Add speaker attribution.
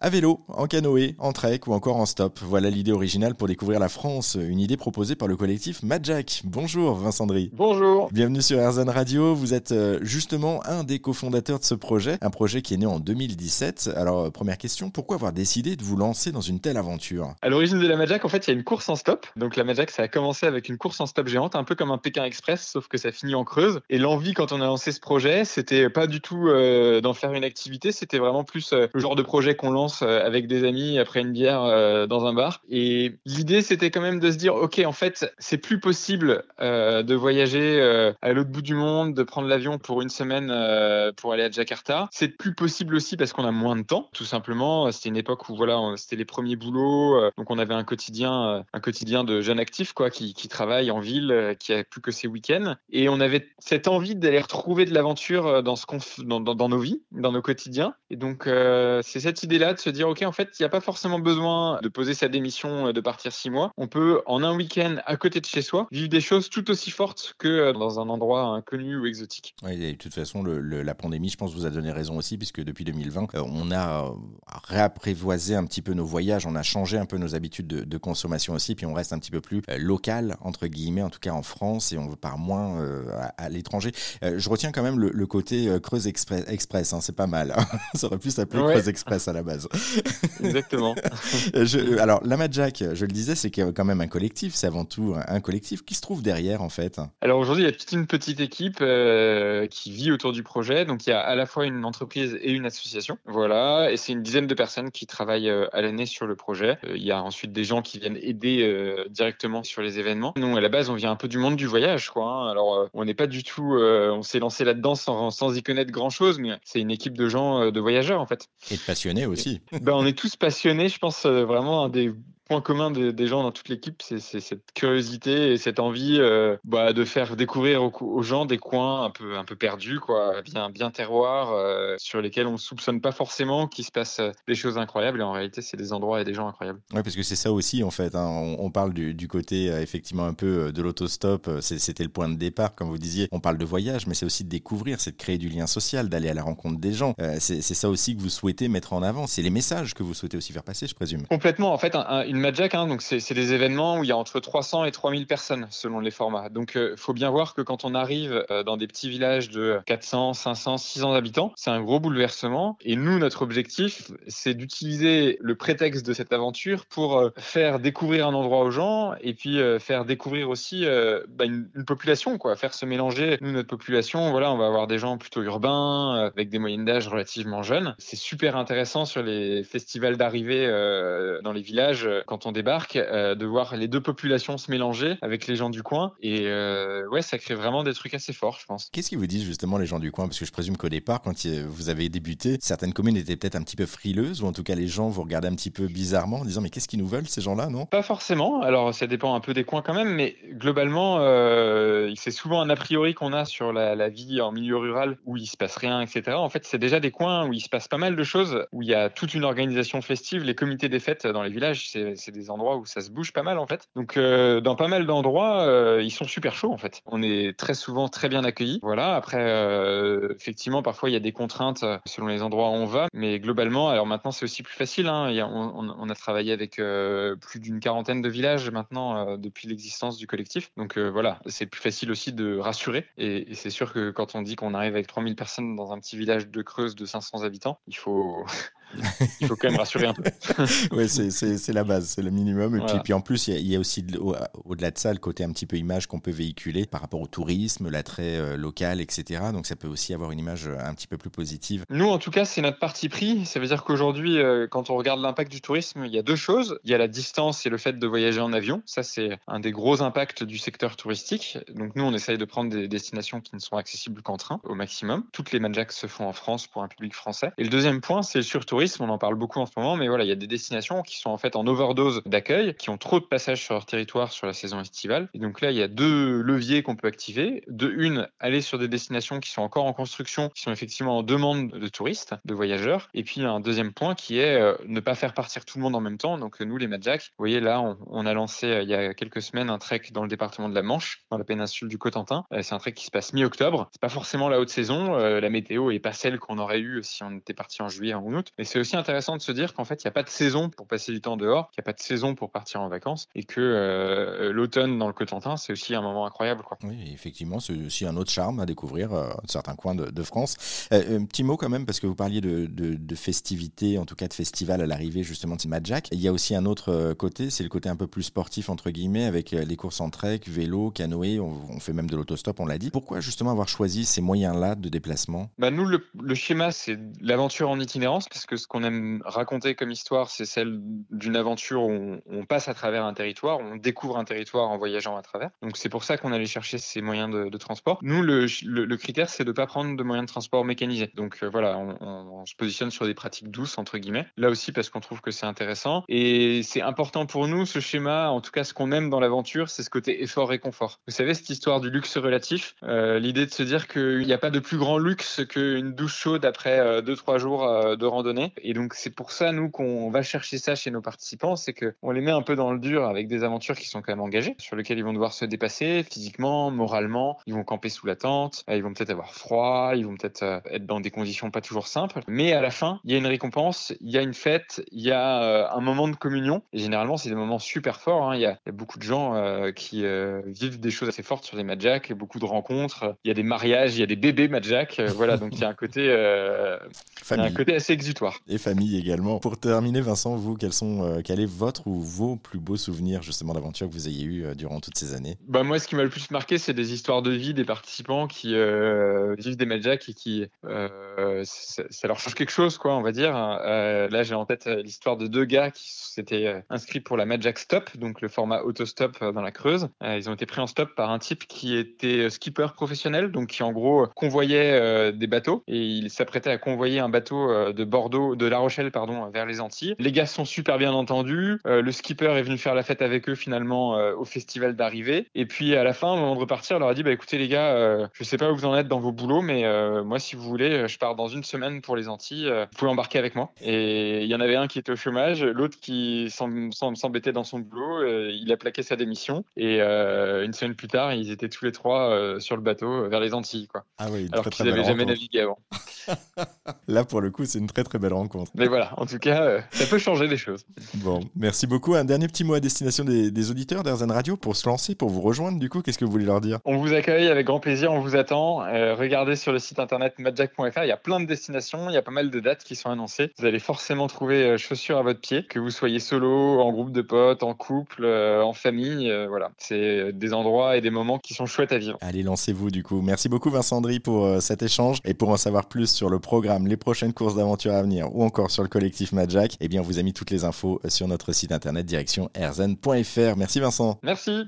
Speaker 1: À vélo, en canoë, en trek ou encore en stop. Voilà l'idée originale pour découvrir la France. Une idée proposée par le collectif Madjack. Bonjour Vincent Drey.
Speaker 2: Bonjour.
Speaker 1: Bienvenue sur Airzone Radio. Vous êtes euh, justement un des cofondateurs de ce projet. Un projet qui est né en 2017. Alors, euh, première question, pourquoi avoir décidé de vous lancer dans une telle aventure?
Speaker 2: À l'origine de la Madjack, en fait, il y a une course en stop. Donc la Madjack, ça a commencé avec une course en stop géante, un peu comme un Pékin Express, sauf que ça finit en creuse. Et l'envie, quand on a lancé ce projet, c'était pas du tout euh, d'en faire une activité, c'était vraiment plus le genre de projet qu'on lance avec des après une bière euh, dans un bar. Et l'idée, c'était quand même de se dire, ok, en fait, c'est plus possible euh, de voyager euh, à l'autre bout du monde, de prendre l'avion pour une semaine pour aller à Jakarta. C'est plus possible aussi parce qu'on a moins de temps, tout simplement. C'était une époque où voilà, c'était les premiers boulots, donc on avait un quotidien, un quotidien de jeunes actifs quoi, qui, qui travaillent en ville, qui a plus que ses week-ends, et on avait cette envie d'aller retrouver de l'aventure dans, dans, nos vies, dans nos quotidiens. Et donc c'est cette idée-là de se dire, ok, en fait, il n'y a pas forcément besoin de poser sa démission, euh, de partir six mois. On peut, en un week-end à côté de chez soi, vivre des choses tout aussi fortes que euh, dans un endroit inconnu ou exotique.
Speaker 1: Oui, de toute façon, la pandémie, je pense, vous a donné raison aussi, puisque depuis 2020, euh, on a réapprivoisé un petit peu nos voyages, on a changé un peu nos habitudes de, consommation aussi, puis on reste un petit peu plus local, entre guillemets, en tout cas en France, et on part moins à, l'étranger. je retiens quand même le, côté Creuse Express, hein, c'est pas mal. Hein. Ça aurait pu s'appeler Creuse Express à la base.
Speaker 2: Exactement.
Speaker 1: je, alors, la Jack, je le disais, c'est quand même un collectif, c'est avant tout un collectif. Qui se trouve derrière, en fait
Speaker 2: Alors aujourd'hui, il y a toute une petite équipe euh, qui vit autour du projet. Donc, il y a à la fois une entreprise et une association. Voilà. Et c'est une dizaine de personnes qui travaillent euh, à l'année sur le projet. Euh, il y a ensuite des gens qui viennent aider directement sur les événements. Nous, à la base, on vient un peu du monde du voyage, quoi. Hein. Alors, on n'est pas du tout, on s'est lancé là-dedans sans, sans, y connaître grand-chose, mais c'est une équipe de gens, de voyageurs, en fait.
Speaker 1: Et de passionnés aussi.
Speaker 2: Ben, on est tous passionnés, je pense, euh, vraiment un des point commun des, gens dans toute l'équipe, c'est cette curiosité et cette envie euh, bah, de faire découvrir aux, gens des coins un peu, un peu perdus, quoi, bien, bien terroirs, euh, sur lesquels on ne soupçonne pas forcément qu'il se passe euh, des choses incroyables. Et en réalité, c'est des endroits et des gens incroyables.
Speaker 1: Oui, parce que c'est ça aussi, en fait. Hein. On, parle du, côté, effectivement, un peu de l'autostop. C'était le point de départ, comme vous disiez. On parle de voyage, mais c'est aussi de découvrir, c'est de créer du lien social, d'aller à la rencontre des gens. c'est ça aussi que vous souhaitez mettre en avant. C'est les messages que vous souhaitez aussi faire passer, je présume.
Speaker 2: Complètement. En fait, une Madjack, hein, donc c'est des événements où il y a entre 300 et 3000 personnes selon les formats. Donc il euh, faut bien voir que quand on arrive euh, dans des petits villages de 400, 500, 600 habitants, c'est un gros bouleversement. Et nous, notre objectif, c'est d'utiliser le prétexte de cette aventure pour euh, faire découvrir un endroit aux gens et puis faire découvrir aussi bah, une, population, quoi, faire se mélanger. Nous, notre population, voilà, on va avoir des gens plutôt urbains avec des moyennes d'âge relativement jeunes. C'est super intéressant sur les festivals d'arrivée dans les villages quand on débarque euh, de voir les deux populations se mélanger avec les gens du coin. Et euh, ouais, ça crée vraiment des trucs assez forts, je pense.
Speaker 1: Qu'est-ce qu'ils vous disent justement les gens du coin? Parce que je présume qu'au départ, quand vous avez débuté, certaines communes étaient peut-être un petit peu frileuses, ou en tout cas les gens vous regardaient un petit peu bizarrement en disant mais qu'est-ce qu'ils nous veulent ces gens-là, non?
Speaker 2: Pas forcément. Alors ça dépend un peu des coins quand même, mais globalement, euh, c'est souvent un a priori qu'on a sur la, la, vie en milieu rural où il se passe rien, etc. En fait, c'est déjà des coins où il se passe pas mal de choses, où il y a toute une organisation festive, les comités des fêtes dans les villages, c'est des endroits où ça se bouge pas mal en fait. Donc euh, dans pas mal d'endroits, euh, ils sont super chauds en fait. On est très souvent très bien accueillis. Voilà. Après, euh, effectivement, parfois il y a des contraintes selon les endroits où on va, mais globalement, alors maintenant c'est aussi plus facile. Hein. On, a travaillé avec plus d'une quarantaine de villages maintenant depuis l'existence du collectif. Donc voilà, c'est plus facile aussi de rassurer. Et, et c'est sûr que quand on dit qu'on arrive avec 3000 personnes dans un petit village de Creuse de 500 habitants, il faut il faut quand même rassurer un peu.
Speaker 1: oui, c'est la base, c'est le minimum. Et puis, en plus, il y, a aussi, au-delà de ça, le côté un petit peu image qu'on peut véhiculer par rapport au tourisme, l'attrait euh, local, etc. Donc, ça peut aussi avoir une image euh, un petit peu plus positive.
Speaker 2: Nous, en tout cas, c'est notre parti pris. Ça veut dire qu'aujourd'hui, euh, quand on regarde l'impact du tourisme, il y a deux choses. Il y a la distance et le fait de voyager en avion. Ça, c'est un des gros impacts du secteur touristique. Donc, nous, on essaye de prendre des destinations qui ne sont accessibles qu'en train au maximum. Toutes les Manjaks se font en France pour un public français. Et le deuxième point, c'est le surtourisme on en parle beaucoup en ce moment, mais voilà, il y a des destinations qui sont en fait en overdose d'accueil, qui ont trop de passages sur leur territoire sur la saison estivale. Et donc là, il y a deux leviers qu'on peut activer. De une, aller sur des destinations qui sont encore en construction, qui sont effectivement en demande de touristes, de voyageurs. Et puis un deuxième point qui est euh, ne pas faire partir tout le monde en même temps. Donc nous, les Madjacks, vous voyez là, on, a lancé euh, il y a quelques semaines un trek dans le département de la Manche, dans la péninsule du Cotentin. Euh, c'est un trek qui se passe mi-octobre. C'est pas forcément la haute saison. la météo est pas celle qu'on aurait eue si on était parti en juillet ou en août, mais c'est aussi intéressant de se dire qu'en fait, il n'y a pas de saison pour passer du temps dehors, qu'il n'y a pas de saison pour partir en vacances et que euh, l'automne dans le Cotentin, c'est aussi un moment incroyable. Quoi.
Speaker 1: Oui, effectivement, c'est aussi un autre charme à découvrir euh, certains coins de, France. un petit mot quand même, parce que vous parliez de, de, festivités, en tout cas de festival à l'arrivée justement de Jack. Il y a aussi un autre côté, c'est le côté un peu plus sportif, entre guillemets, avec les courses en trek, vélo, canoë, on, on fait même de l'autostop, on l'a dit. Pourquoi justement avoir choisi ces moyens-là de déplacement?
Speaker 2: Bah Nous, le, le schéma, c'est l'aventure en itinérance, parce que ce qu'on aime raconter comme histoire, c'est celle d'une aventure où on, passe à travers un territoire, on découvre un territoire en voyageant à travers. Donc c'est pour ça qu'on allait chercher ces moyens de, transport. Nous, le, critère, c'est de ne pas prendre de moyens de transport mécanisés. Donc euh, voilà, on, se positionne sur des pratiques douces, entre guillemets. Là aussi, parce qu'on trouve que c'est intéressant. Et c'est important pour nous, ce schéma, en tout cas ce qu'on aime dans l'aventure, c'est ce côté effort et confort. Vous savez, cette histoire du luxe relatif, euh, l'idée de se dire qu'il n'y a pas de plus grand luxe qu'une douche chaude après 2-3 euh, jours de randonnée. Et donc, c'est pour ça, nous, qu'on va chercher ça chez nos participants, c'est qu'on les met un peu dans le dur avec des aventures qui sont quand même engagées, sur lesquelles ils vont devoir se dépasser physiquement, moralement. Ils vont camper sous la tente, ils vont peut-être avoir froid, ils vont peut-être être dans des conditions pas toujours simples. Mais à la fin, il y a une récompense, il y a une fête, il y a un moment de communion. Et généralement, c'est des moments super forts. Hein. Il, y a, beaucoup de gens qui vivent des choses assez fortes sur les Madjak, beaucoup de rencontres. Il y a des mariages, il y a des bébés Madjak. Euh, voilà, donc il y a un côté, euh, un côté assez exutoire.
Speaker 1: Et famille également. Pour terminer, Vincent, vous, quels sont, euh, quel est votre ou vos plus beaux souvenirs justement d'aventure que vous ayez eu durant toutes ces années?
Speaker 2: Bah, Moi, ce qui m'a le plus marqué, c'est des histoires de vie des participants qui vivent des Madjak et qui, ça, leur change quelque chose, quoi, on va dire. là, j'ai en tête l'histoire de deux gars qui s'étaient inscrits pour la Madjak Stop, donc le format autostop dans la Creuse. ils ont été pris en stop par un type qui était skipper professionnel, donc qui en gros convoyait euh, des bateaux et il s'apprêtait à convoyer un bateau euh, de Bordeaux, de La Rochelle pardon, vers les Antilles. Les gars sont super bien entendus. Euh, le skipper est venu faire la fête avec eux finalement au festival d'arrivée. Et puis à la fin, au moment de repartir, il leur a dit bah écoutez les gars, je sais pas où vous en êtes dans vos boulots, mais moi si vous voulez, je pars dans une semaine pour les Antilles. vous pouvez embarquer avec moi. Et il y en avait un qui était au chômage, l'autre qui s'embêtait dans son boulot. il a plaqué sa démission et une semaine plus tard, ils étaient tous les trois sur le bateau vers les Antilles quoi.
Speaker 1: Ah oui,
Speaker 2: alors qu'ils n'avaient jamais navigué avant.
Speaker 1: Là, pour le coup, c'est une très très belle rencontre.
Speaker 2: Mais voilà, en tout cas, euh, ça peut changer des choses.
Speaker 1: Bon, merci beaucoup. Un dernier petit mot à destination des, auditeurs d'Airzen Radio pour se lancer, pour vous rejoindre. Du coup, qu'est-ce que vous voulez leur dire?
Speaker 2: On vous accueille avec grand plaisir, on vous attend. Euh, regardez sur le site internet madjack.fr, il y a plein de destinations, il y a pas mal de dates qui sont annoncées. Vous allez forcément trouver euh, chaussures à votre pied, que vous soyez solo, en groupe de potes, en couple, en famille. voilà, c'est des endroits et des moments qui sont chouettes à vivre.
Speaker 1: Allez, lancez-vous du coup. Merci beaucoup Vincent Andry pour cet échange et pour en savoir plus sur le programme, les prochaines courses d'aventure à venir ou encore sur le collectif Madjack, eh bien, on vous a mis toutes les infos sur notre site internet direction erzen.fr. Merci Vincent.
Speaker 2: Merci.